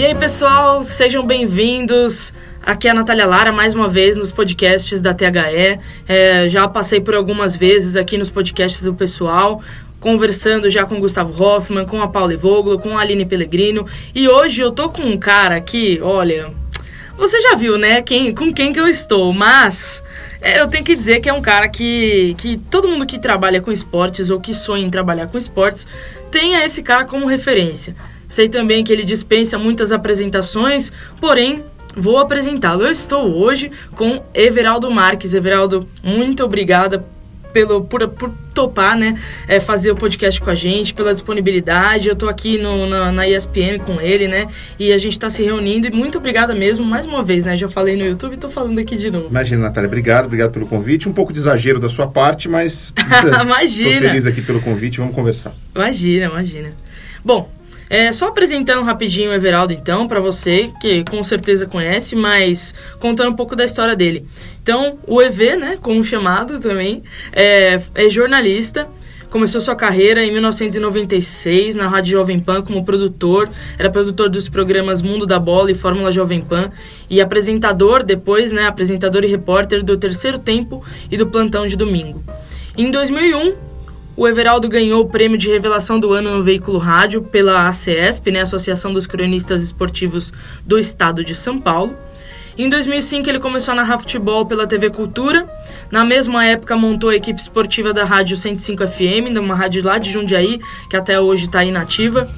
E aí, pessoal, sejam bem-vindos. Aqui é a Natália Lara, mais uma vez, nos podcasts da THE. É, já passei por algumas vezes aqui nos podcasts do pessoal, conversando já com o Gustavo Hoffman, com a Paula Voglo, com a Aline Pellegrino. E hoje eu tô com um cara aqui, olha, você já viu, né, quem, com quem que eu estou, mas é, eu tenho que dizer que é um cara que, que todo mundo que trabalha com esportes ou que sonha em trabalhar com esportes tenha esse cara como referência. Sei também que ele dispensa muitas apresentações, porém vou apresentá-lo. Eu estou hoje com Everaldo Marques. Everaldo, muito obrigada pelo, por, por topar, né, é, fazer o podcast com a gente, pela disponibilidade. Eu estou aqui no, na, na, ESPN com ele, né, e a gente está se reunindo. E muito obrigada mesmo, mais uma vez, né, já falei no YouTube e estou falando aqui de novo. Imagina, Natália, obrigado, obrigado pelo convite. Um pouco de exagero da sua parte, mas imagina. Estou feliz aqui pelo convite, vamos conversar. Imagina, imagina. Bom, é, só apresentando rapidinho o Everaldo, então, para você, que com certeza conhece, mas contando um pouco da história dele. Então, o EV, né, como chamado também, é, é jornalista, Começou sua carreira em 1996 na Rádio Jovem Pan como produtor, era produtor dos programas Mundo da Bola e Fórmula Jovem Pan e apresentador depois, né, apresentador e repórter do Terceiro Tempo e do Plantão de Domingo. Em 2001, o Everaldo ganhou o prêmio de revelação do ano no veículo rádio pela ACESP, né, Associação dos Cronistas Esportivos do Estado de São Paulo. Em 2005 ele começou a narrar futebol pela TV Cultura. Na mesma época montou a equipe esportiva da Rádio 105 FM, uma rádio lá de Jundiaí, que até hoje está inativa.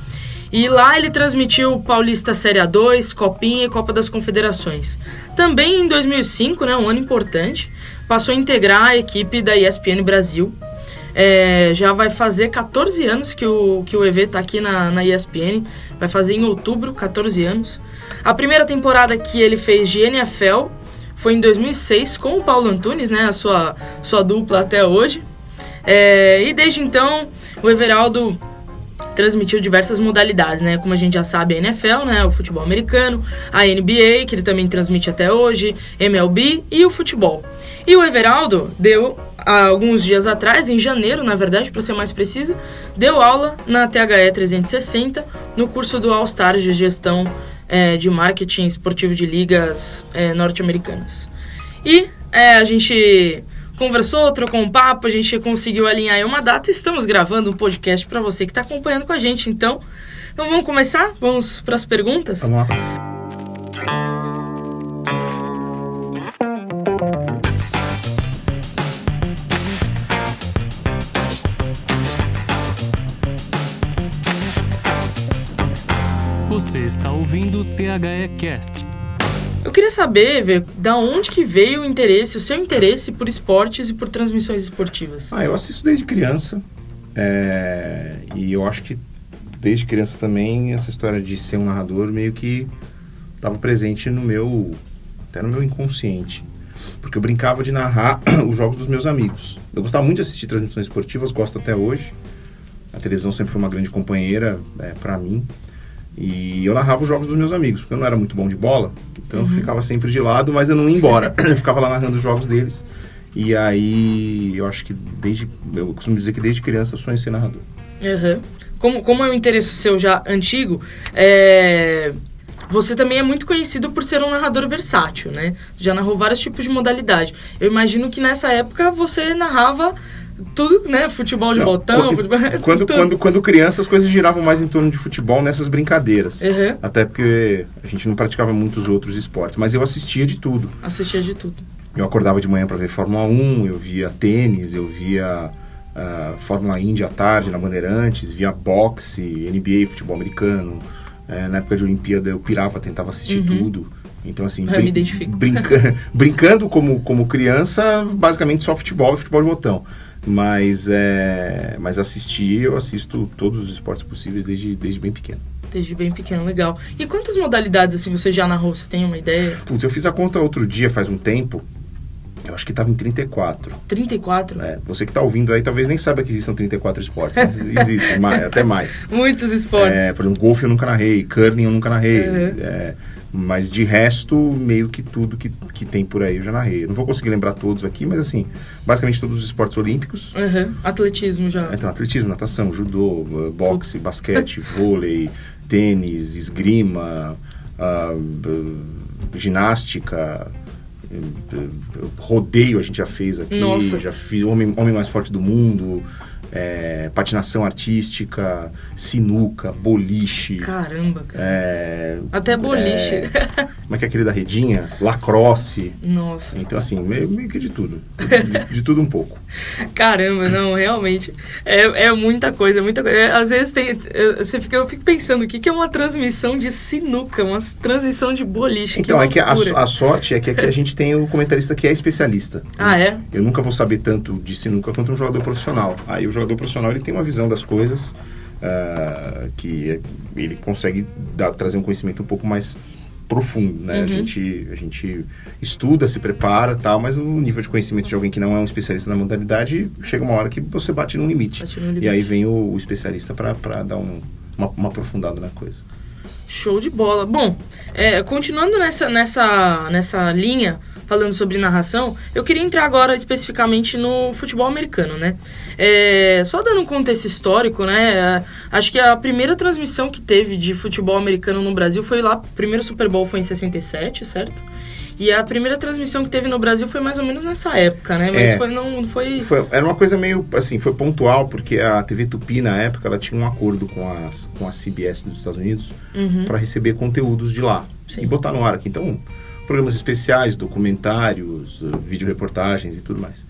E lá ele transmitiu Paulista Série A2, Copinha e Copa das Confederações. Também em 2005, né, um ano importante, passou a integrar a equipe da ESPN Brasil, é, já vai fazer 14 anos que o, que o EV está aqui na, na ESPN. Vai fazer em outubro 14 anos. A primeira temporada que ele fez de NFL foi em 2006 com o Paulo Antunes, né? A sua, sua dupla até hoje. É, e desde então, o Everaldo transmitiu diversas modalidades, né? Como a gente já sabe, a NFL, né? O futebol americano, a NBA, que ele também transmite até hoje, MLB e o futebol. E o Everaldo deu alguns dias atrás, em janeiro, na verdade, para ser mais precisa, deu aula na THE 360 no curso do All Stars de Gestão é, de Marketing Esportivo de Ligas é, Norte-Americanas. E é, a gente conversou, trocou um papo, a gente conseguiu alinhar uma data e estamos gravando um podcast para você que está acompanhando com a gente. Então, então vamos começar? Vamos para as perguntas? Vamos lá. Você está ouvindo o THE Cast. Eu queria saber, ver, da onde que veio o interesse, o seu interesse por esportes e por transmissões esportivas? Ah, eu assisto desde criança. É, e eu acho que desde criança também essa história de ser um narrador meio que estava presente no meu até no meu inconsciente porque eu brincava de narrar os jogos dos meus amigos eu gostava muito de assistir transmissões esportivas gosto até hoje a televisão sempre foi uma grande companheira é, para mim e eu narrava os jogos dos meus amigos, porque eu não era muito bom de bola, então uhum. eu ficava sempre de lado, mas eu não ia embora. eu ficava lá narrando os jogos deles. E aí eu acho que desde. Eu costumo dizer que desde criança eu sonho em ser narrador. Uhum. Como, como é um interesse seu já antigo, é, você também é muito conhecido por ser um narrador versátil, né? Já narrou vários tipos de modalidade. Eu imagino que nessa época você narrava tudo, né? Futebol de não, botão. Quando, futebol, quando, quando, quando, criança, as coisas giravam mais em torno de futebol nessas brincadeiras. Uhum. Até porque a gente não praticava muitos outros esportes. Mas eu assistia de tudo. Assistia de tudo. Eu acordava de manhã para ver Fórmula 1, eu via tênis, eu via uh, Fórmula Indy à tarde na Bandeirantes, via boxe, NBA, futebol americano. Uh, na época de Olimpíada eu pirava, tentava assistir uhum. tudo. Então, assim, brin. Brinca brincando como, como criança, basicamente só futebol e futebol de botão. Mas, é, mas assistir, eu assisto todos os esportes possíveis desde, desde bem pequeno. Desde bem pequeno, legal. E quantas modalidades assim você já narrou? Você tem uma ideia? Putz, eu fiz a conta outro dia, faz um tempo. Eu acho que estava em 34. 34? É, você que está ouvindo aí talvez nem saiba que existam 34 esportes, mas existem, mais, até mais. Muitos esportes. É, por exemplo, golfe eu nunca narrei, curling eu nunca narrei. Uhum. É, mas de resto, meio que tudo que, que tem por aí eu já narrei. Eu não vou conseguir lembrar todos aqui, mas assim, basicamente todos os esportes olímpicos. Uhum. Atletismo já. Então, atletismo, natação, judô, boxe, basquete, vôlei, tênis, esgrima, b- ginástica, eh, rodeio a gente já fez aqui, Nossa. já fiz Homem, Homem Mais Forte do Mundo, eh, patinação artística, sinuca, boliche. Caramba, cara. é, Até boliche. é, como é que é aquele da redinha? Lacrosse. Nossa. Então, assim, meio, meio que de tudo. De, de tudo um pouco. Caramba, não, realmente. É, é muita coisa, muita coisa. É, às vezes tem. Você fica, eu fico pensando, o que, que é uma transmissão de sinuca? Uma transmissão de boliche? Então, que é que a, a sorte é que aqui a gente tem o comentarista que é especialista. Ah, é? Eu nunca vou saber tanto de sinuca quanto um jogador profissional. Aí o jogador profissional ele tem uma visão das coisas ah, que ele consegue dar- trazer um conhecimento um pouco mais profundo, né? A, gente, a gente estuda, se prepara tal, mas o nível de conhecimento de alguém que não é um especialista na modalidade chega uma hora que você bate num limite. Bate no limite. E aí vem o, o especialista para dar um, uma, uma aprofundada na coisa. Show de bola. Bom, é, continuando nessa, nessa, nessa linha, falando sobre narração, eu queria entrar agora especificamente no futebol americano, né? É, só dando um contexto histórico, né? é, Acho que a primeira transmissão que teve de futebol americano no Brasil foi lá, o primeiro Super Bowl foi em 67, certo? E a primeira transmissão que teve no Brasil foi mais ou menos nessa época, né? Mas É. foi, não foi... Foi- era uma coisa meio assim, foi pontual, porque a TV Tupi, na época, ela tinha um acordo com a, com a CBS dos Estados Unidos para receber conteúdos de lá Uhum. Sim. e botar no ar aqui. Então, programas especiais, documentários, eh, videoreportagens e tudo mais.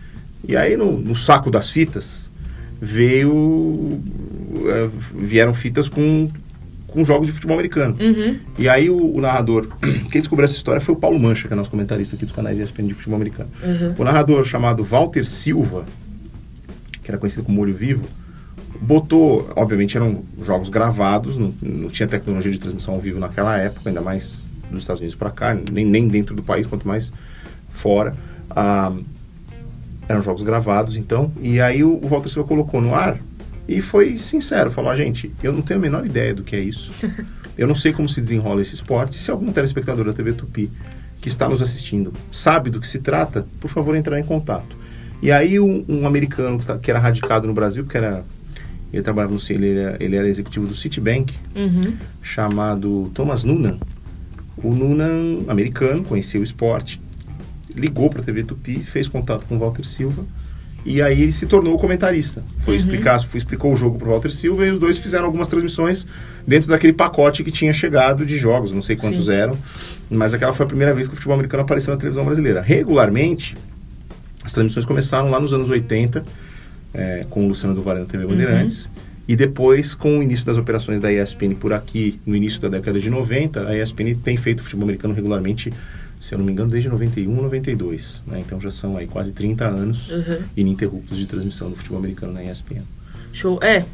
E aí, no, no saco das fitas, veio. eh, vieram fitas com, com jogos de futebol americano. Uhum. E aí o, o narrador, quem descobriu essa história foi o Paulo Mancha, que é nosso comentarista aqui dos canais ESPN de futebol americano. Uhum. O narrador chamado Walter Silva, que era conhecido como Olho Vivo, botou, obviamente eram jogos gravados, não, não tinha tecnologia de transmissão ao vivo naquela época, ainda mais dos Estados Unidos para cá, nem, nem dentro do país, quanto mais fora. Ah, eram jogos gravados, então, e aí o, o Walter Silva colocou no ar e foi sincero, falou, ah, gente, eu não tenho a menor ideia do que é isso. Eu não sei como se desenrola esse esporte. Se algum telespectador da TV Tupi que está nos assistindo sabe do que se trata, por favor, entrar em contato. E aí um, um americano que, tá- que era radicado no Brasil, que era ele trabalhava no ele era, ele era executivo do Citibank, Uhum. chamado Thomas Noonan. O Noonan, americano, conhecia o esporte, ligou para a TV Tupi, fez contato com o Walter Silva e aí ele se tornou comentarista. Foi explicar, foi, explicou o jogo para o Walter Silva e os dois fizeram algumas transmissões dentro daquele pacote que tinha chegado de jogos, não sei quantos Sim. eram, mas aquela foi a primeira vez que o futebol americano apareceu na televisão brasileira. Regularmente, as transmissões começaram lá nos anos 80, é, com o Luciano do Vale na TV Bandeirantes. E depois, com o início das operações da ESPN por aqui, no início da década de 90, a ESPN tem feito futebol americano regularmente, se eu não me engano, desde 91, 92. Né? Então já são aí quase 30 anos Uhum. ininterruptos de transmissão do futebol americano na ESPN. Show. É.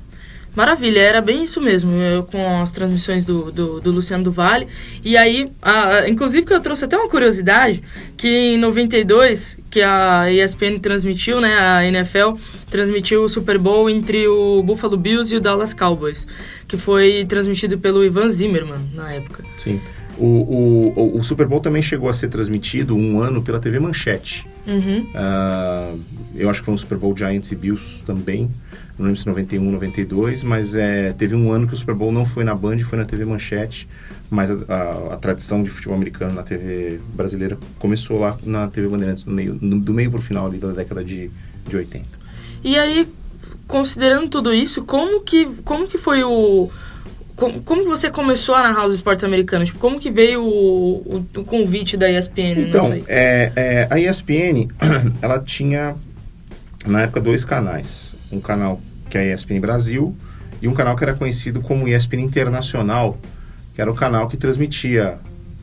Maravilha, era bem isso mesmo, eu, com as transmissões do, do, do Luciano do Vale. E aí, a- inclusive que eu trouxe até uma curiosidade, que em 92, que a ESPN transmitiu, né, a NFL transmitiu o Super Bowl entre o Buffalo Bills e o Dallas Cowboys, que foi transmitido pelo Ivan Zimmerman na época. Sim. O, o, o- o Super Bowl também chegou a ser transmitido um ano pela TV Manchete. Uhum. Ah, eu acho que foi um Super Bowl Giants e Bills também. Não lembro se 91, 92, mas é, teve um ano que o Super Bowl não foi na Band, foi na TV Manchete. Mas a, a- a tradição de futebol americano na TV brasileira começou lá na TV Bandeirantes, no meio, no- do meio pro final ali da década de, de 80. E aí, considerando tudo isso, como que, como que foi o... Como, como você começou a narrar os esportes americanos? Tipo, como que veio o, o, o convite da ESPN? Então, é, é, a ESPN, ela tinha, na época, dois canais. Um canal que é a ESPN Brasil e um canal que era conhecido como ESPN Internacional, que era o canal que transmitia...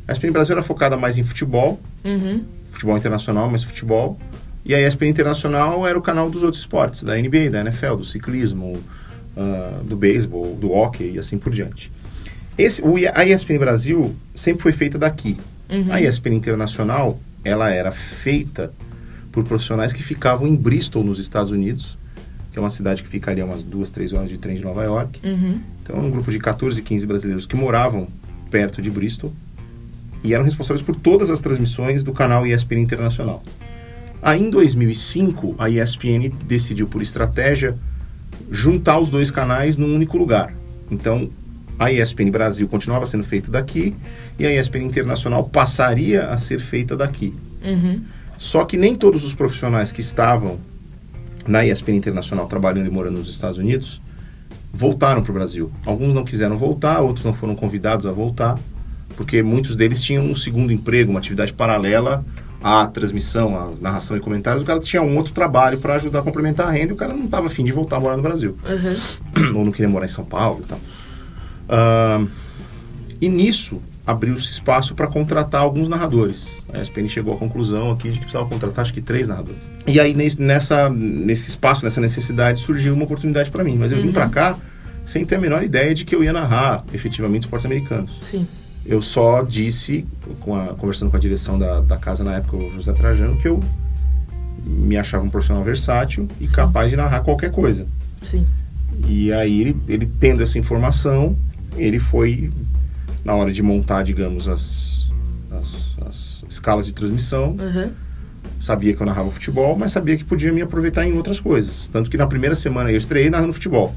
A ESPN Brasil era focada mais em futebol, Uhum. futebol internacional, mas futebol. E a ESPN Internacional era o canal dos outros esportes, da NBA, da NFL, do ciclismo, ah, do beisebol, do hockey e assim por diante. Esse, o, a ESPN Brasil sempre foi feita daqui. Uhum. A ESPN Internacional, ela era feita por profissionais que ficavam em Bristol, nos Estados Unidos, que é uma cidade que fica ali a umas duas, três horas de trem de Nova York. Uhum. Então, um grupo de 14, 15 brasileiros que moravam perto de Bristol e eram responsáveis por todas as transmissões do canal ESPN Internacional. Aí, em 2005, a ESPN decidiu, por estratégia, juntar os dois canais num único lugar. Então, a ESPN Brasil continuava sendo feita daqui e a ESPN Internacional passaria a ser feita daqui. Uhum. Só que nem todos os profissionais que estavam na ESPN Internacional trabalhando e morando nos Estados Unidos voltaram para o Brasil. Alguns não quiseram voltar, outros não foram convidados a voltar, porque muitos deles tinham um segundo emprego, uma atividade paralela à transmissão, à narração e comentários. O cara tinha um outro trabalho para ajudar a complementar a renda e o cara não estava afim de voltar a morar no Brasil. Uhum. Ou não queria morar em São Paulo e tal. Ah, e nisso abriu-se espaço para contratar alguns narradores. A ESPN chegou à conclusão aqui de que precisava contratar acho que três narradores. E aí nesse- nessa, nesse espaço, nessa necessidade, surgiu uma oportunidade para mim. Mas eu vim para cá sem ter a menor ideia de que eu ia narrar efetivamente esportes americanos. Sim. Eu só disse, com a- conversando com a direção da, da casa na época, o José Trajano, que eu me achava um profissional versátil e capaz de narrar qualquer coisa. Sim. E aí, ele, ele tendo essa informação, ele foi, na hora de montar, digamos, as, as, as escalas de transmissão, Uhum. sabia que eu narrava futebol, mas sabia que podia me aproveitar em outras coisas. Tanto que na primeira semana eu estreiei narrando futebol.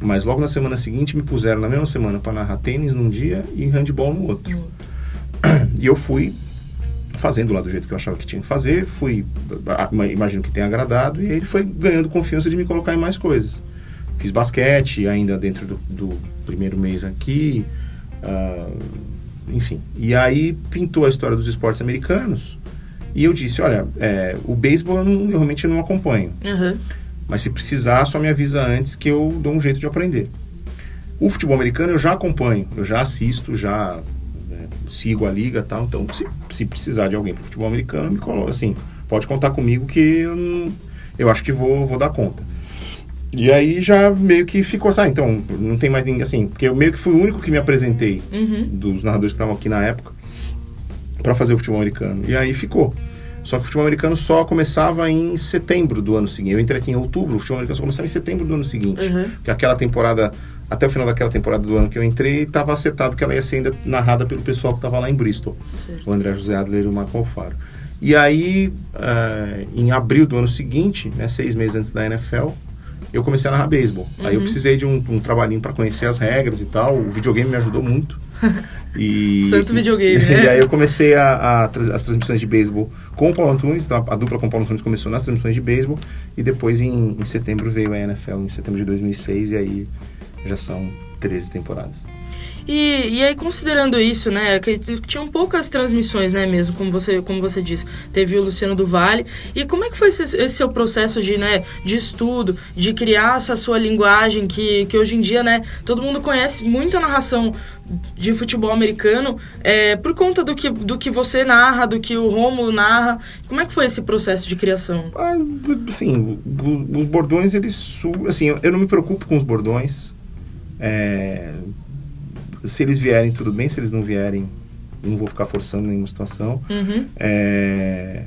Mas logo na semana seguinte me puseram na mesma semana para narrar tênis num dia e handball no outro. E eu fui fazendo lá do jeito que eu achava que tinha que fazer, fui, imagino que tenha agradado, e aí ele foi ganhando confiança de me colocar em mais coisas. Fiz basquete ainda dentro do, do primeiro mês aqui, ah, enfim. E aí pintou a história dos esportes americanos, e eu disse, olha, é, o beisebol eu, não- eu realmente não acompanho, Uhum. Mas se precisar, só me avisa antes que eu dou um jeito de aprender. O futebol americano eu já acompanho, eu já assisto, já né, sigo a liga tal. Então, se, se precisar de alguém para futebol americano, me coloca assim, pode contar comigo que eu, eu acho que vou, vou dar conta. E aí já meio que ficou assim, ah, então não tem mais ninguém assim, porque eu meio que fui o único que me apresentei Uhum. dos narradores que estavam aqui na época para fazer o futebol americano. E aí ficou. Só que o futebol americano só começava em setembro do ano seguinte. Eu entrei aqui em outubro, o futebol americano só começava em setembro do ano seguinte. Uhum. Porque aquela temporada, até o final daquela temporada do ano que eu entrei, estava acertado que ela ia ser ainda narrada pelo pessoal que estava lá em Bristol. Certo. O André José Adler e o Marco Alfaro. E aí, eh, em abril do ano seguinte, né, seis meses antes da NFL, eu comecei a narrar beisebol. Aí eu precisei de um, um trabalhinho para conhecer as regras e tal. O videogame me ajudou muito. E, Santo videogame, né? E aí eu comecei a, a as transmissões de beisebol com o Paulo Antunes. Então a, a dupla com o Paulo Antunes começou nas transmissões de beisebol. E depois, em, em setembro, veio a NFL, em setembro de 2006. E aí já são 13 temporadas. E, e aí, considerando isso, né, que tinham poucas transmissões, né, mesmo, como você, como você disse, teve o Luciano do Vale. E como é que foi esse, esse seu processo de, né, de estudo, de criar essa sua linguagem que, que hoje em dia, né, todo mundo conhece muito a narração de futebol americano é, por conta do que, do que você narra, do que o Rômulo narra. Como é que foi esse processo de criação? Ah, o- os bordões, eles... Assim, eu, eu não me preocupo com os bordões. É, se eles vierem, tudo bem. Se eles não vierem, não vou ficar forçando nenhuma situação. Uhum, É,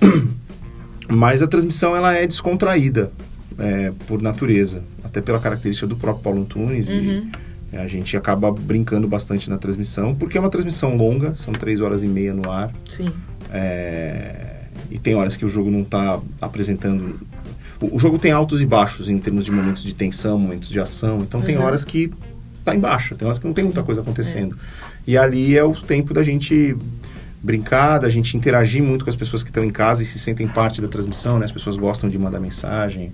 Mas a transmissão ela é descontraída é, por natureza, até pela característica do próprio Paulo Antunes. Uhum. E a gente acaba brincando bastante na transmissão, porque é uma transmissão longa, são três horas e meia no ar. sim. É, e tem horas que o jogo não está apresentando. O, jogo tem altos e baixos em termos de momentos de tensão, momentos de ação. Então tem Uhum. horas que tá em baixa, tem horas que não tem muita coisa acontecendo. E ali é o tempo da gente brincar, da gente interagir muito com as pessoas que estão em casa e se sentem parte da transmissão, né? As pessoas gostam de mandar mensagem,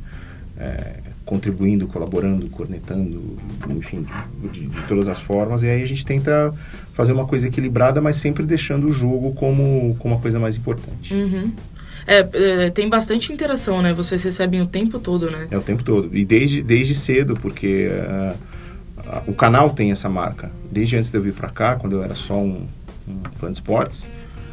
é, contribuindo, colaborando, cornetando, enfim, de, de todas as formas. E aí a gente tenta fazer uma coisa equilibrada, mas sempre deixando o jogo como, como a coisa mais importante. Uhum. É, é, tem bastante interação, né? Vocês recebem o tempo todo, né? É o tempo todo. E desde, desde cedo, porque ah, ah, o canal tem essa marca. Desde antes de eu vir para cá, quando eu era só um, um fã de esportes,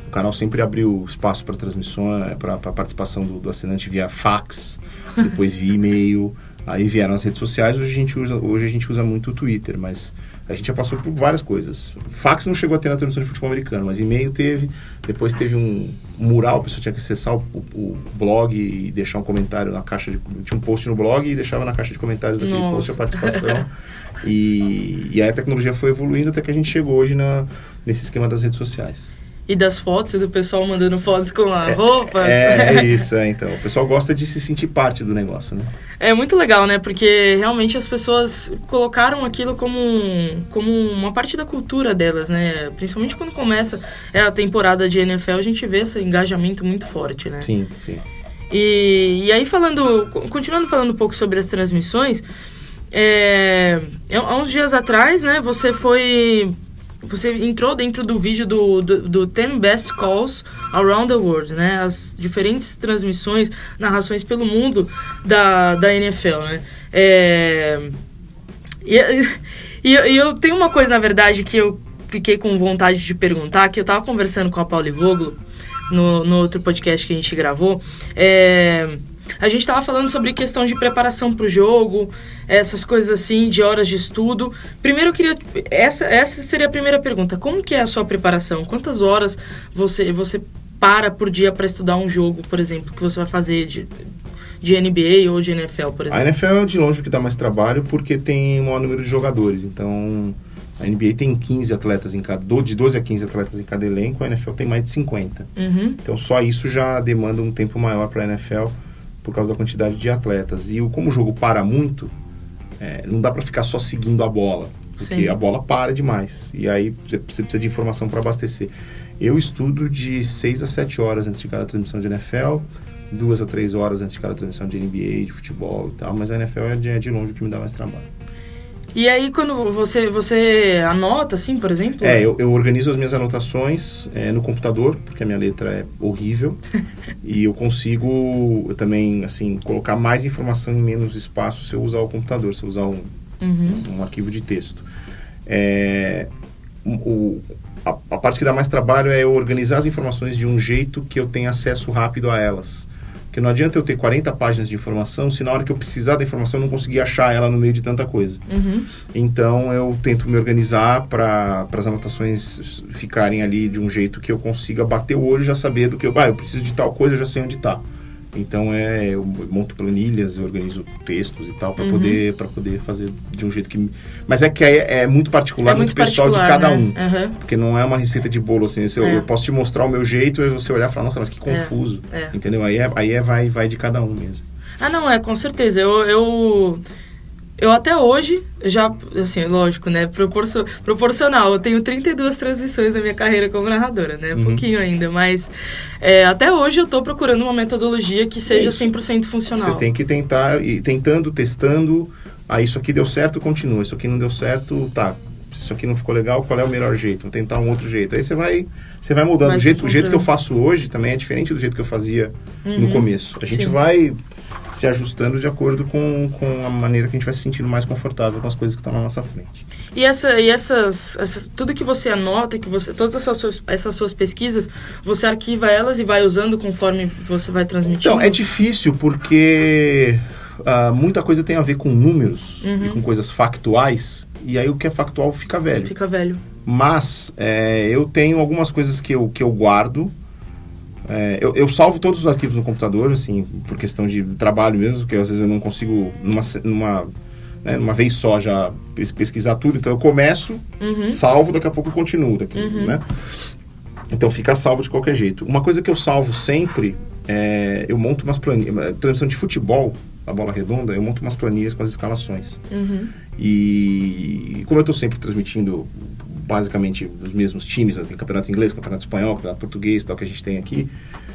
o canal sempre abriu espaço para transmissão, para participação do, do assinante via fax, depois via e-mail. Aí vieram as redes sociais, hoje a gente usa, hoje a gente usa muito o Twitter, mas a gente já passou por várias coisas. Fax não chegou a ter na transmissão de futebol americano, mas e-mail teve, depois teve um mural, a pessoa tinha que acessar o, o- blog e deixar um comentário na caixa de. Tinha um post no blog e deixava na caixa de comentários daquele Nossa. post a participação. e, e aí a tecnologia foi evoluindo até que a gente chegou hoje na, nesse esquema das redes sociais. E das fotos e do pessoal mandando fotos com a roupa. É, é isso, é, então. O pessoal gosta de se sentir parte do negócio, né? É muito legal, né? Porque realmente as pessoas colocaram aquilo como, um, como uma parte da cultura delas, né? Principalmente quando começa a temporada de NFL, a gente vê esse engajamento muito forte, né? Sim, sim. E, e aí falando, continuando falando um pouco sobre as transmissões, é, há uns dias atrás, né, você foi você entrou dentro do vídeo do, do, do 10 Best Calls Around the World, né? As diferentes transmissões, narrações pelo mundo da, da NFL, né? É, e, e, e, eu tenho uma coisa, na verdade, que eu fiquei com vontade de perguntar, que eu tava conversando com a Pauli Voglo no, no outro podcast que a gente gravou. É a gente estava falando sobre questão de preparação para o jogo, essas coisas assim, de horas de estudo. Primeiro eu queria. Essa, essa seria a primeira pergunta. Como que é a sua preparação? Quantas horas você, você para por dia para estudar um jogo, por exemplo, que você vai fazer de, de NBA ou de NFL, por exemplo? A NFL é de longe o que dá mais trabalho porque tem um maior número de jogadores. Então, a NBA tem 15 atletas em cada, de 12 a 15 atletas em cada elenco, a NFL tem mais de 50. Uhum. Então, só isso já demanda um tempo maior para a NFL por causa da quantidade de atletas. E como o jogo para muito, é, não dá para ficar só seguindo a bola, porque Sim. a bola para demais. E aí você precisa de informação para abastecer. Eu estudo de 6 a 7 horas antes de cada transmissão de NFL, duas a três horas antes de cada transmissão de NBA, de futebol e tal, mas a NFL é de, é de longe o que me dá mais trabalho. E aí, quando você, você anota, assim, por exemplo? É, eu, eu organizo as minhas anotações é, no computador, porque a minha letra é horrível. e eu consigo eu também, assim, colocar mais informação em menos espaço se eu usar o computador, se eu usar um, uhum. um arquivo de texto. É, o, a, a parte que dá mais trabalho é eu organizar as informações de um jeito que eu tenha acesso rápido a elas. Porque não adianta eu ter 40 páginas de informação se na hora que eu precisar da informação eu não conseguir achar ela no meio de tanta coisa. Uhum. Então eu tento me organizar para as anotações ficarem ali de um jeito que eu consiga bater o olho e já saber do que eu. Ah, eu preciso de tal coisa, eu já sei onde está. Então é, eu monto planilhas, eu organizo textos e tal para uhum. poder para poder fazer de um jeito que, mas é que é, é muito particular, é muito, muito pessoal de cada né? um, uhum. porque não é uma receita de bolo assim. Eu, é. eu, posso te mostrar o meu jeito e você olhar e falar, nossa, mas que é, confuso, é. entendeu? Aí é, aí é vai vai de cada um mesmo. Ah, não é, com certeza. Eu, eu eu até hoje, já, assim, lógico, né? Proporcio, proporcional. Eu tenho 32 transmissões na minha carreira como narradora, né? Uhum. Pouquinho ainda, mas é, até hoje eu estou procurando uma metodologia que seja é 100% funcional. Você tem que tentar, e tentando, testando. Ah, isso aqui deu certo, continua. Isso aqui não deu certo, tá. Se isso aqui não ficou legal, qual é o melhor jeito? Vou tentar um outro jeito. Aí você vai, você vai mudando. o jeito, o jeito que eu faço hoje também é diferente do jeito que eu fazia uhum. no começo. A gente Sim. vai se ajustando de acordo com, com a maneira que a gente vai se sentindo mais confortável com as coisas que estão na nossa frente. E, essa, e essas, essas, tudo que você anota, que você, todas essas suas, essas suas pesquisas, você arquiva elas e vai usando conforme você vai transmitindo? Então, é difícil porque uh, muita coisa tem a ver com números uhum. e com coisas factuais, e aí o que é factual fica velho. Fica velho. Mas é, eu tenho algumas coisas que eu, que eu guardo, é, eu, eu, salvo todos os arquivos no computador, assim, por questão de trabalho mesmo, porque às vezes eu não consigo, numa, numa, né, numa vez só, já pesquisar tudo. Então eu começo, uhum. salvo, daqui a pouco eu continuo, daqui, uhum. né? Então fica salvo de qualquer jeito. Uma coisa que eu salvo sempre, é, eu monto umas planilhas, transmissão de futebol, a bola redonda, eu monto umas planilhas com as escalações. Uhum. E como eu estou sempre transmitindo basicamente os mesmos times, né? tem campeonato inglês, campeonato espanhol, campeonato português, tal que a gente tem aqui,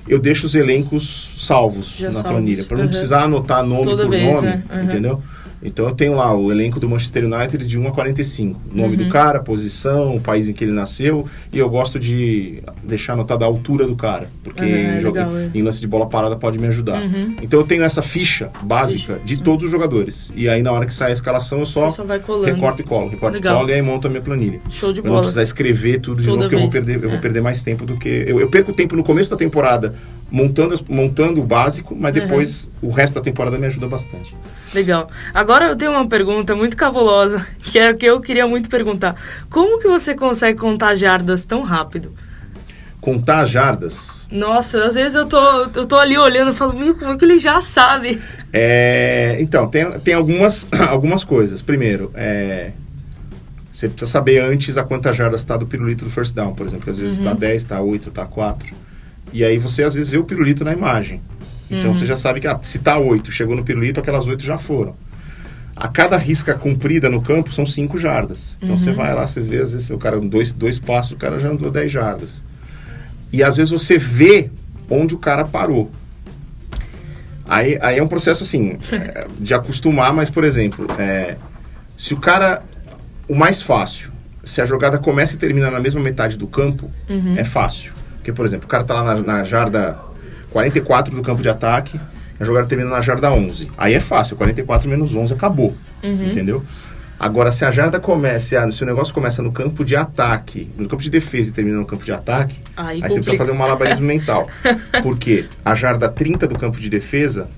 eu deixo os elencos salvos Já na salvos. planilha, para não Uhum. precisar anotar nome Toda por vez, nome? Uhum. entendeu? Então eu tenho lá o elenco do Manchester United de 1 a 45. Nome Uhum. do cara, posição, o país em que ele nasceu. E eu gosto de deixar anotada a altura do cara. Porque Ah, em, jogo- legal, é. em lance de bola parada pode me ajudar. Uhum. Então eu tenho essa ficha básica de todos os jogadores. E aí na hora que sai a escalação eu só, só recorto e colo. Recorto Legal. e colo e aí monto a minha planilha. Show de Eu não bola. precisar escrever tudo de Toda novo, porque eu vou perder, eu vou É. perder mais tempo do que. Eu, eu perco tempo no começo da temporada montando, montando o básico, mas depois o resto da temporada me ajuda bastante. Legal. Agora eu tenho uma pergunta muito cabulosa, que é o que eu queria muito perguntar. Como que você consegue contar jardas tão rápido? Contar jardas. Nossa, às vezes eu tô, eu tô ali olhando e falo, meu, como é que ele já sabe? É, então, tem, tem algumas, algumas coisas. Primeiro, é, Você precisa saber antes a quantas jardas está do pirulito do first down, por exemplo. Que às vezes Uhum. está 10, está 8, está 4. E aí você às vezes vê o pirulito na imagem. Então Uhum. você já sabe que ah, se está 8, chegou no pirulito, aquelas 8 já foram. A cada risca comprida no campo são 5 jardas. Então você vai lá, você vê, às vezes o cara, dois, dois passos, o cara já andou 10 jardas. E às vezes você vê onde o cara parou. Aí, aí é um processo assim, de acostumar, mas por exemplo, é, se o cara. O mais fácil, se a jogada começa e termina na mesma metade do campo, é fácil. Porque, por exemplo, o cara tá lá na, na jarda 44 do campo de ataque, a jogada termina na jarda 11. Aí é fácil, 44 menos 11 acabou. Entendeu? Agora, se a jarda começa, se o negócio começa no campo de ataque, no campo de defesa e termina no campo de ataque, Aí aí, você precisa fazer um malabarismo mental. Porque a jarda 30 do campo de defesa,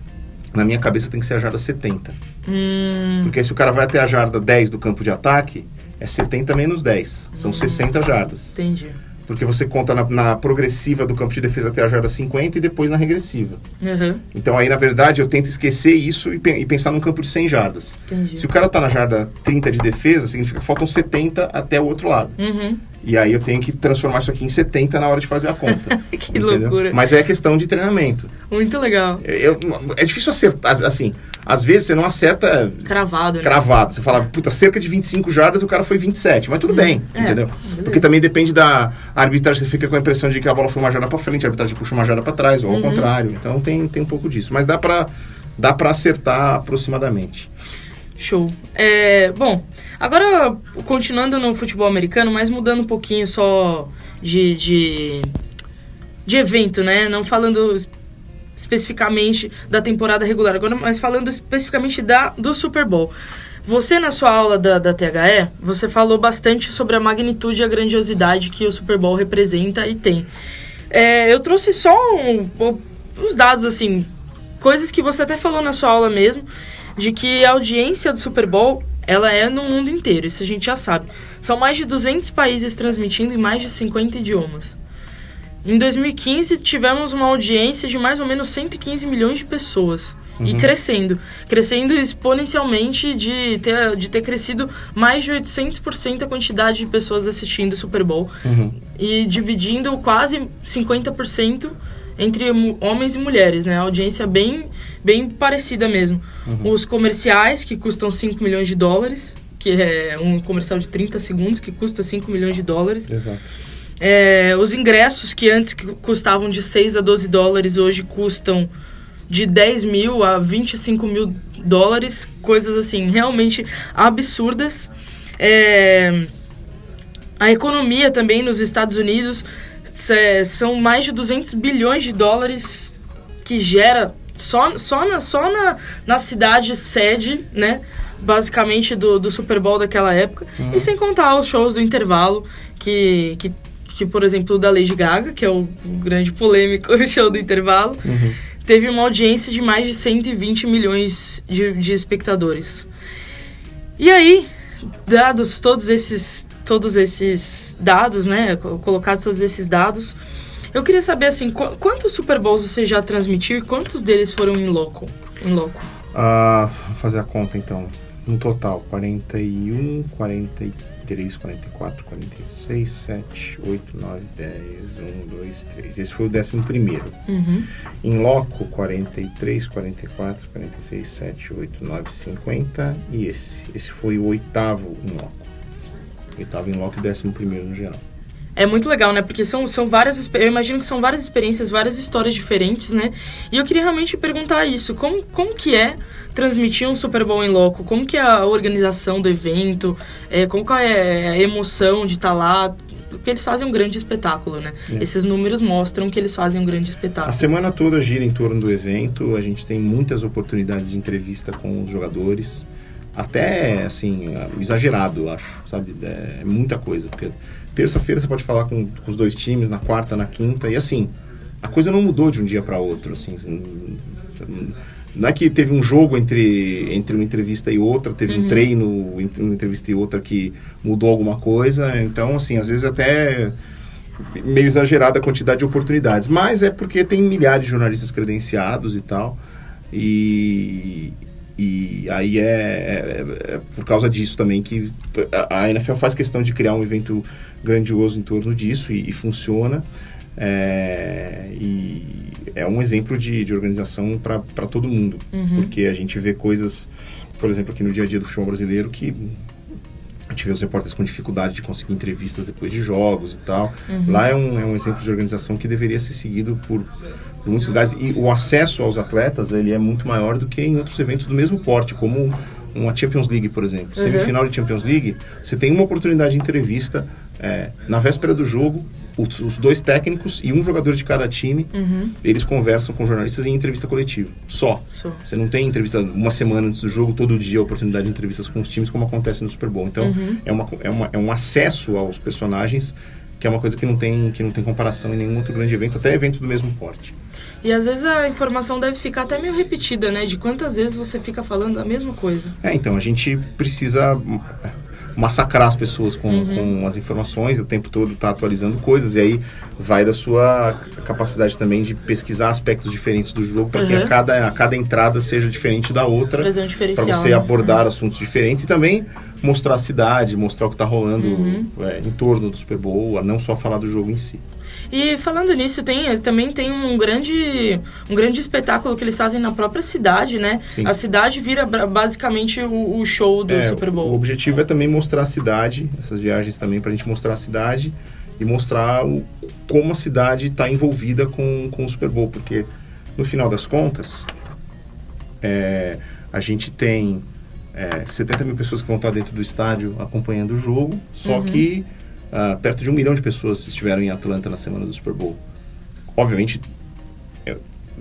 na minha cabeça tem que ser a jarda 70. Hum, Porque se o cara vai até a jarda 10 do campo de ataque, é 70 menos 10. São 60 jardas. entendi. Porque você conta na, na progressiva do campo de defesa até a jarda 50 e depois na regressiva. Uhum, Então aí, na verdade, eu tento esquecer isso e, pe- e pensar num campo de 100 jardas. entendi. Se o cara tá na jarda 30 de defesa, significa que faltam 70 até o outro lado. Uhum. E aí eu tenho que transformar isso aqui em 70 na hora de fazer a conta. Que entendeu? loucura. Mas é questão de treinamento. Muito legal. Eu- é difícil acertar, assim, às vezes você não acerta Cravado, né? cravado. Você fala, puta, cerca de 25 jardas o cara foi 27. Mas tudo bem, É, entendeu? beleza. Porque também depende da arbitragem. Você fica com a impressão de que a bola foi uma jarda pra frente, a arbitragem puxa uma jarda pra trás, ou Uhum. ao contrário. Então tem, tem um pouco disso. Mas dá pra, dá pra acertar aproximadamente. Show. É, bom, agora continuando no futebol americano, mas mudando um pouquinho só de, de, de evento, né? Não falando es- especificamente da temporada regular, agora, mas falando especificamente da, do Super Bowl. Você, na sua aula da, da THE, você falou bastante sobre a magnitude e a grandiosidade que o Super Bowl representa e tem. É, eu trouxe só um- um- uns dados, assim, coisas que você até falou na sua aula mesmo, de que a audiência do Super Bowl, ela é no mundo inteiro, isso a gente já sabe. São mais de 200 países transmitindo em mais de 50 idiomas. Em 2015, tivemos uma audiência de mais ou menos 115 milhões de pessoas. E crescendo. Crescendo exponencialmente de ter, de ter crescido mais de 800% a quantidade de pessoas assistindo o Super Bowl. E dividindo quase 50% entre homens e mulheres, né? A audiência bem, bem parecida mesmo. Os comerciais, que custam 5 milhões de dólares, que é um comercial de 30 segundos, que custa 5 milhões de dólares. Exato. É, os ingressos que antes cu- custavam de 6 a 12 dólares, hoje custam de 10 mil a 25 mil dólares, coisas assim, realmente absurdas. É, a economia também nos Estados Unidos são mais de 200 bilhões de dólares que gera só, só, na, só na, na cidade sede, né? Basicamente do, do Super Bowl daquela época. E sem contar os shows do intervalo, que, que, que, por exemplo, da Lady Gaga, que é o, grande polêmico show do intervalo, teve uma audiência de mais de 120 milhões de, de espectadores. E aí, dados todos esses todos esses dados, né, co- colocados todos esses dados, eu queria saber assim, qu- quantos Super Bowls você já transmitiu e quantos deles foram em loco? Em loco. Ah, vou fazer a conta então. No total, 41, 43, 44, 46, 7, 8, 9, 10, 1, 2, 3. Esse foi o décimo primeiro. Uhum. Em loco, 43, 44, 46, 7, 8, 9, 50. E esse. Esse foi o oitavo em loco. Oitavo em loco e décimo primeiro no geral. É muito legal, né? Porque são, são várias. Eu imagino que são várias experiências, várias histórias diferentes, né? E eu queria realmente perguntar isso: como, como que é transmitir um Super Bowl em loco? Como que é a organização do evento? É, como que é a emoção de estar lá? Porque eles fazem um grande espetáculo, né? É. Esses números mostram que eles fazem um grande A espetáculo. semana toda gira em torno do evento, a gente tem muitas oportunidades de entrevista com os jogadores, até assim, exagerado, eu acho, sabe? É muita coisa, porque terça-feira você pode falar com, com os dois times, na quarta, na quinta, e assim, a coisa não mudou de um dia para outro, assim. Não é que teve um jogo entre, entre uma entrevista e outra, teve um treino entre uma entrevista e outra que mudou alguma coisa, então, assim, às vezes até meio exagerada a quantidade de oportunidades, mas é porque tem milhares de jornalistas credenciados e tal. E, e aí é, é- é por causa disso também que a, NFL faz questão de criar um evento grandioso em torno disso e, e funciona. É, e é um exemplo de, de organização para todo mundo, porque a gente vê coisas, por exemplo, aqui no dia a dia do futebol brasileiro que a gente vê os repórteres com dificuldade de conseguir entrevistas depois de jogos e tal. Lá é um, é um exemplo de organização que deveria ser seguido por, por muitos lugares. E o acesso aos atletas ele é muito maior do que em outros eventos do mesmo porte, como uma Champions League, por exemplo. Uhum. Semifinal de Champions League, você tem uma oportunidade de entrevista é, na véspera do jogo. Os, os dois técnicos e um jogador de cada time, eles conversam com jornalistas em entrevista coletiva. Só. Só. Você não tem entrevista uma semana antes do jogo, todo dia, oportunidade de entrevistas com os times, como acontece no Super Bowl. Então, é, uma, é, uma, é um acesso aos personagens que é uma coisa que não tem, que não tem comparação em nenhum outro grande evento, até eventos do mesmo porte. E às vezes a informação deve ficar até meio repetida, né? De quantas vezes você fica falando a mesma coisa. É, então, a gente precisa massacrar as pessoas com, com as informações, o tempo todo tá atualizando coisas, e aí vai da sua capacidade também de pesquisar aspectos diferentes do jogo para que Uhum. a cada, a cada entrada seja diferente da outra. Um para você né? abordar assuntos diferentes e também mostrar a cidade, mostrar o que está rolando Uhum. é, em torno do Super Bowl, não só falar do jogo em si. E falando nisso, tem, também tem um grande, um grande espetáculo que eles fazem na própria cidade, né? Sim. A cidade vira basicamente o, o show do É, Super O Bowl. objetivo é também mostrar a cidade, essas viagens também para a gente mostrar a cidade e mostrar o, como a cidade está envolvida com, com o Super Bowl, porque no final das contas é, a gente tem é, 70 mil pessoas que vão estar dentro do estádio acompanhando o jogo, só que ah, perto de um milhão de pessoas estiveram em Atlanta na semana do Super Bowl. Obviamente, é,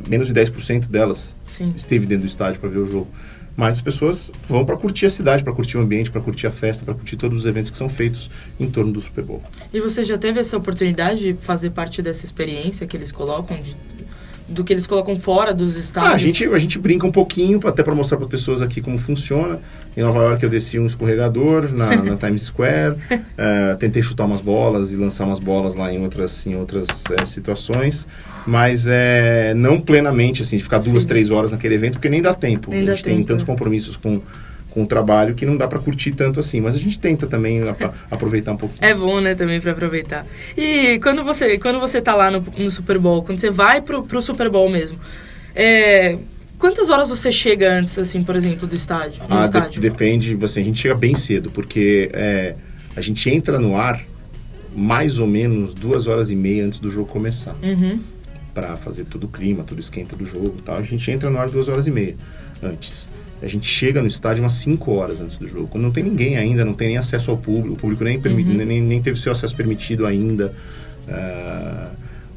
menos de 10% delas Sim. esteve dentro do estádio para ver o jogo. Mas as pessoas vão para curtir a cidade, para curtir o ambiente, para curtir a festa, para curtir todos os eventos que são feitos em torno do Super Bowl. E você já teve essa oportunidade de fazer parte dessa experiência que eles colocam, de- do que eles colocam fora dos estádios? Ah, a, gente, a gente brinca um pouquinho, até para mostrar para as pessoas aqui como funciona. Em Nova York eu desci um escorregador na, na Times Square, eh, tentei chutar umas bolas e lançar umas bolas lá em outras, em outras eh, situações, mas é, não plenamente, assim, de ficar duas, Sim. três horas naquele evento, porque nem dá tempo. Nem a gente tem tempo, tantos é. compromissos com, com o trabalho que não dá para curtir tanto assim, mas a gente tenta também aproveitar um pouquinho. É bom, né, também pra aproveitar. E quando você, quando você tá lá no, no Super Bowl, quando você vai pro, pro Super Bowl mesmo, é, quantas horas você chega antes, assim, por exemplo, do estádio? Ah, de- estádio? depende, assim, a gente chega bem cedo, porque é, a gente entra no ar mais ou menos duas horas e meia antes do jogo começar. Uhum. Para fazer todo o clima, todo o esquenta do jogo e tal. A gente entra no ar duas horas e meia antes. A gente chega no estádio umas 5 horas antes do jogo. Quando não tem ninguém ainda, não tem nem acesso ao público, o público nem, Uhum. nem, nem teve seu acesso permitido ainda. Ah,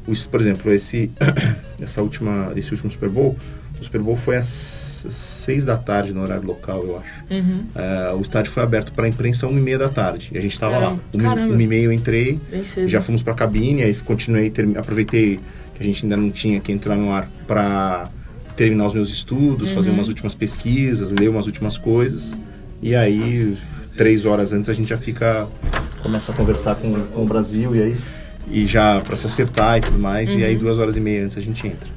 o- por exemplo, esse, essa última, esse último Super Bowl, o Super Bowl foi às 6 da tarde no horário local, eu acho. Uhum. Ah, o estádio foi aberto para a imprensa às 1 e meia da tarde. E a gente estava lá. Caramba, Uma, caramba. uma e meia eu entrei, já fomos para a cabine, aí continuei, termi- aproveitei que a gente ainda não tinha que entrar no ar para terminar os meus estudos, fazer Uhum. umas últimas pesquisas, ler umas últimas coisas. E aí, três horas antes, a gente já fica, começa a conversar com, com o Brasil e aí e já para se acertar e tudo mais. E aí, Uhum. duas horas e meia antes, a gente entra.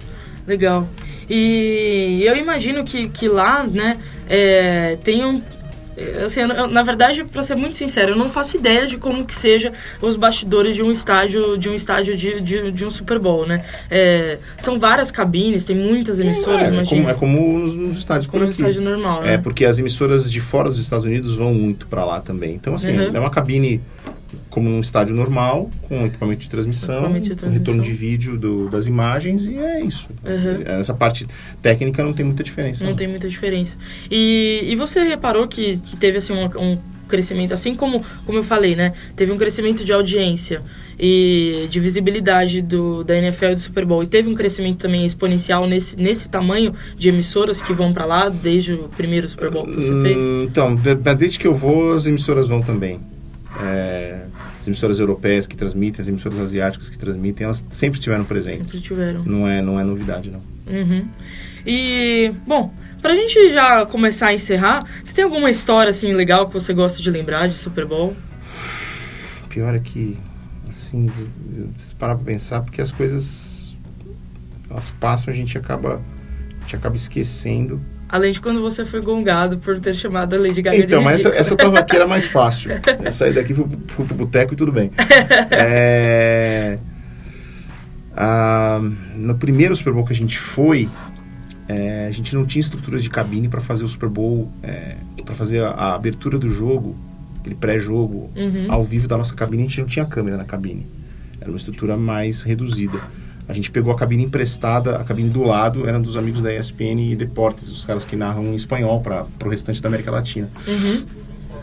Legal. E eu imagino que, que lá, né, é, tem um... é, Assim, eu- na verdade, pra ser muito sincero, eu não faço ideia de como que seja os bastidores de um estádio de um estádio de, de, de um Super Bowl, né? É, são várias cabines, tem muitas emissoras, é, é como, é como nos, nos estádios por Como um aqui. estádio normal, né? É, porque as emissoras de fora dos Estados Unidos vão muito para lá também. Então, assim, Uhum. é uma cabine como num estádio normal, com equipamento de transmissão, Equipamento de com retorno transmissão. de vídeo do- das imagens, e é isso. Uhum. Essa parte técnica não tem muita diferença. Não tem muita diferença. E, e você reparou que, que teve assim um, um crescimento, assim como, como eu falei, né? Teve um crescimento de audiência e de visibilidade do, da NFL e do Super Bowl. E teve um crescimento também exponencial nesse, nesse tamanho de emissoras que vão para lá desde o primeiro Super Bowl que você Hum, fez? Então, de- de- desde que eu vou, as emissoras vão também. É, as emissoras europeias que transmitem, as emissoras asiáticas que transmitem, elas sempre estiveram presentes. Sempre tiveram. Não é, não é novidade, não. Uhum. E, bom, pra gente já começar a encerrar, você tem alguma história assim legal que você gosta de lembrar de Super Bowl? Pior é que, assim, se parar pra pensar, porque as coisas elas passam, a gente acaba, a gente acaba esquecendo. Além de quando você foi gongado por ter chamado a Lady Gaga Então, de mas essa, ridícula. essa tava aqui era mais fácil. Eu saí daqui, fui, fui pro boteco e tudo bem. É, ah, no primeiro Super Bowl que a gente foi, é, a gente não tinha estrutura de cabine para fazer o Super Bowl, para fazer a, a abertura do jogo, aquele pré-jogo, Uhum. ao vivo da nossa cabine, a gente não tinha câmera na cabine. Era uma estrutura mais reduzida. A gente pegou a cabine emprestada, a cabine do lado era dos amigos da ESPN e Deportes, os caras que narram em espanhol para o restante da América Latina. Uhum.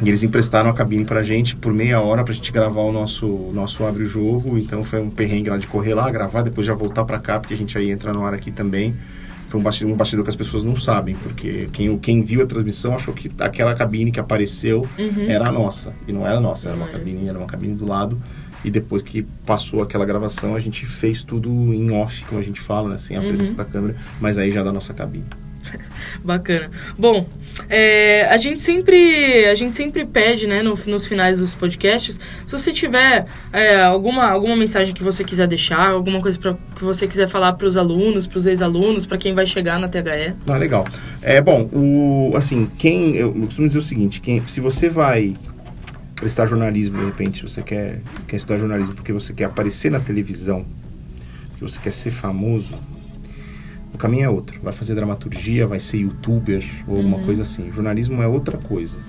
E eles emprestaram a cabine pra gente por meia hora pra gente gravar o nosso, nosso abre o jogo. Então foi um perrengue lá de correr lá, gravar, depois já voltar pra cá, porque a gente aí entra no ar aqui também. Foi um bastidor, um bastidor que as pessoas não sabem, porque quem, quem viu a transmissão achou que aquela cabine que apareceu era a nossa. E não era a nossa, era uma Uhum. Cabine, era uma cabine do lado. E depois que passou aquela gravação, a gente fez tudo em off, como a gente fala, né? Sem a presença da câmera, mas aí já da nossa cabine. Bacana. Bom, é, a gente sempre a gente sempre pede, né, no- nos finais dos podcasts, se você tiver é, alguma, alguma mensagem que você quiser deixar, alguma coisa pra, que você quiser falar para os alunos, para os ex-alunos, para quem vai chegar na THE. Ah, legal. É, bom, o, assim, quem, eu costumo dizer o seguinte, quem, se você vai prestar jornalismo, de repente, se você quer, quer estudar jornalismo porque você quer aparecer na televisão, porque você quer ser famoso, o caminho é outro. Vai fazer dramaturgia, vai ser youtuber ou alguma coisa assim. O jornalismo é outra coisa.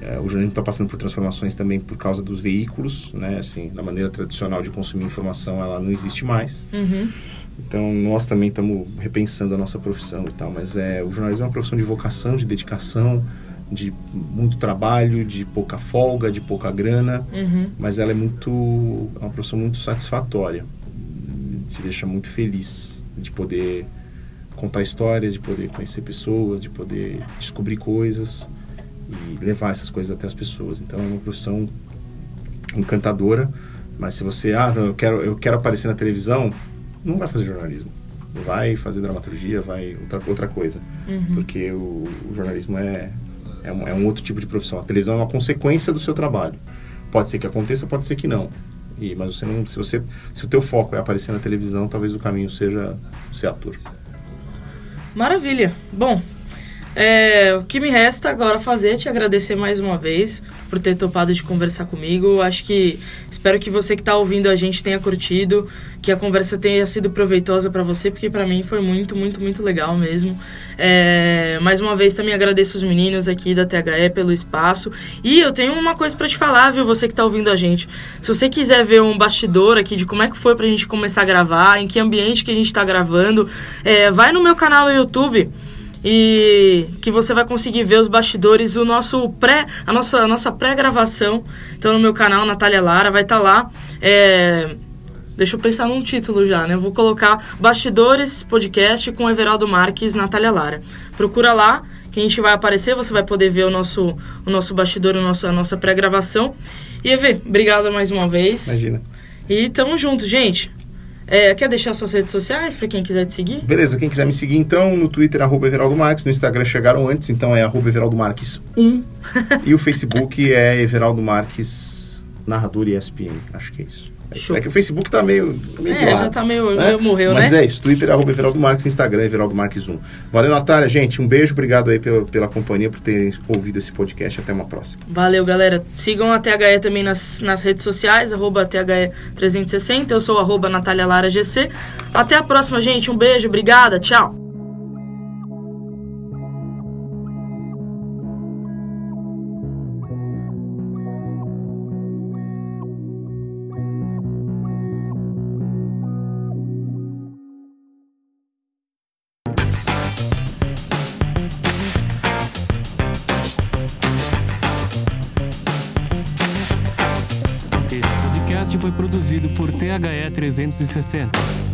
É, o jornalismo está passando por transformações também por causa dos veículos, né? Assim, na maneira tradicional de consumir informação, ela não existe mais. Uhum. Então nós também estamos repensando a nossa profissão e tal, mas é o jornalismo é uma profissão de vocação, de dedicação, de muito trabalho, de pouca folga, de pouca grana, Uhum. mas ela é muito é uma profissão muito satisfatória, te deixa muito feliz de poder contar histórias, de poder conhecer pessoas, de poder descobrir coisas e levar essas coisas até as pessoas. Então é uma profissão encantadora, mas se você ah, eu quero eu quero aparecer na televisão, não vai fazer jornalismo. Vai fazer dramaturgia, vai outra, outra coisa. Porque o, o jornalismo é, é, um, é um outro tipo de profissão. A televisão é uma consequência do seu trabalho. Pode ser que aconteça, pode ser que não. E, mas você não, se você se o teu foco é aparecer na televisão, talvez o caminho seja ser ator. Maravilha. Bom, é, o que me resta agora fazer é te agradecer mais uma vez por ter topado de conversar comigo. Acho que espero que você que está ouvindo a gente tenha curtido, que a conversa tenha sido proveitosa para você, porque para mim foi muito, muito, muito legal mesmo. É, mais uma vez também agradeço os meninos aqui da THE pelo espaço. E eu tenho uma coisa para te falar, viu, você que está ouvindo a gente. Se você quiser ver um bastidor aqui de como é que foi pra gente começar a gravar, em que ambiente que a gente está gravando, é, vai no meu canal no YouTube e que você vai conseguir ver os bastidores, o nosso pré, a nossa, a nossa pré-gravação. Então no meu canal, Natália Lara, vai estar lá. É, deixa eu pensar num título já, né? Eu vou colocar Bastidores Podcast com Everaldo Marques, Natália Lara. Procura lá que a gente vai aparecer, você vai poder ver o nosso, o nosso bastidor, o nosso, a nossa pré-gravação. E Evê, obrigada mais uma vez. Imagina. E tamo junto, gente. É, quer deixar suas redes sociais pra quem quiser te seguir? Beleza, quem quiser me seguir então, no Twitter, arroba Everaldo Marques, no Instagram chegaram antes, então é arroba Everaldo Marques 1, e o Facebook é Everaldo Marques Narrador ESPN, acho que é isso. É, Show. é que o Facebook tá meio, meio de É, lado, já tá meio, meio morreu, Mas né? é isso, Twitter, arroba Everaldo Marques, Instagram, Everaldo Marques 1. Valeu, Natália, gente, um beijo, obrigado aí pela, pela companhia, por terem ouvido esse podcast, até uma próxima. Valeu, galera. Sigam a THE também nas, nas redes sociais, arroba THE360. Eu sou arroba Natália Lara GC. Até a próxima, gente. Um beijo, obrigada, tchau. 360.